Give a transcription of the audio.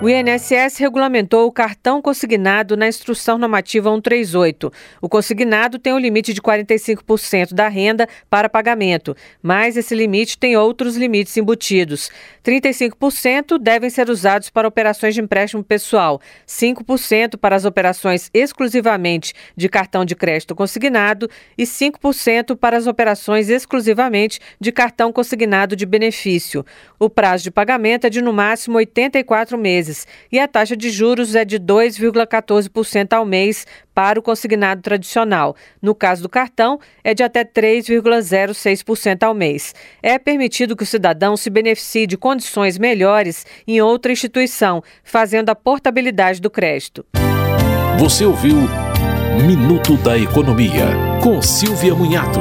O INSS regulamentou o cartão consignado na Instrução Normativa 138. O consignado tem um limite de 45% da renda para pagamento, mas esse limite tem outros limites embutidos. 35% devem ser usados para operações de empréstimo pessoal, 5% para as operações exclusivamente de cartão de crédito consignado e 5% para as operações exclusivamente de cartão consignado de benefício. O prazo de pagamento é de no máximo 84 meses meses e a taxa de juros é de 2,14% ao mês para o consignado tradicional. No caso do cartão, é de até 3,06% ao mês. É permitido que o cidadão se beneficie de condições melhores em outra instituição, fazendo a portabilidade do crédito. Você ouviu Minuto da Economia, com Silvia Munhato.